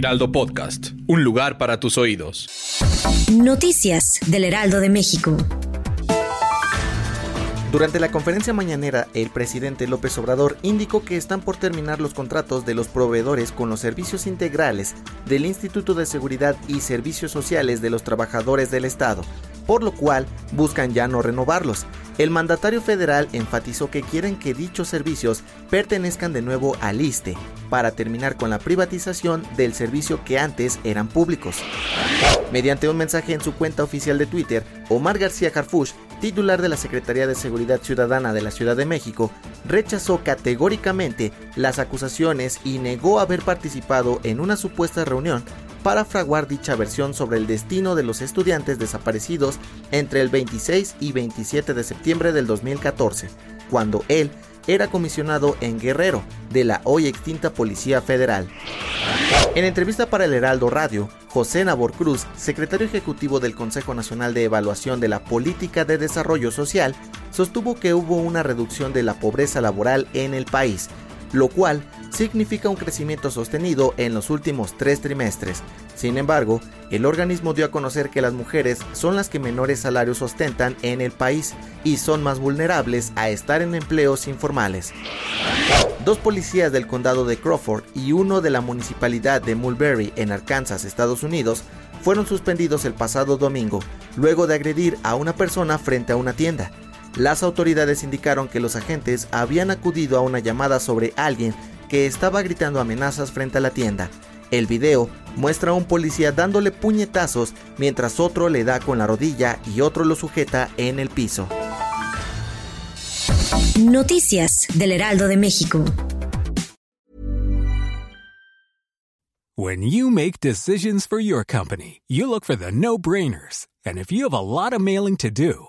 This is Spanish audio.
Heraldo Podcast, un lugar para tus oídos. Noticias del Heraldo de México. Durante la conferencia mañanera, el presidente López Obrador indicó que están por terminar los contratos de los proveedores con los servicios integrales del Instituto de Seguridad y Servicios Sociales de los Trabajadores del Estado, por lo cual buscan ya no renovarlos. El mandatario federal enfatizó que quieren que dichos servicios pertenezcan de nuevo al ISTE para terminar con la privatización del servicio que antes eran públicos. Mediante un mensaje en su cuenta oficial de Twitter, Omar García Harfush titular de la Secretaría de Seguridad Ciudadana de la Ciudad de México, rechazó categóricamente las acusaciones y negó haber participado en una supuesta reunión para fraguar dicha versión sobre el destino de los estudiantes desaparecidos entre el 26 y 27 de septiembre del 2014, cuando él era comisionado en Guerrero de la hoy extinta Policía Federal. En entrevista para el Heraldo Radio, José Nabor Cruz, secretario ejecutivo del Consejo Nacional de Evaluación de la Política de Desarrollo Social, sostuvo que hubo una reducción de la pobreza laboral en el país, lo cual significa un crecimiento sostenido en los últimos tres trimestres. Sin embargo, el organismo dio a conocer que las mujeres son las que menores salarios ostentan en el país y son más vulnerables a estar en empleos informales. Dos policías del condado de Crawford y uno de la municipalidad de Mulberry en Arkansas, Estados Unidos, fueron suspendidos el pasado domingo, luego de agredir a una persona frente a una tienda. Las autoridades indicaron que los agentes habían acudido a una llamada sobre alguien que estaba gritando amenazas frente a la tienda. El video muestra a un policía dándole puñetazos mientras otro le da con la rodilla y otro lo sujeta en el piso. Noticias del Heraldo de México. When you make decisions for your company, you look for the no-brainers. And if you have a lot of mailing to do,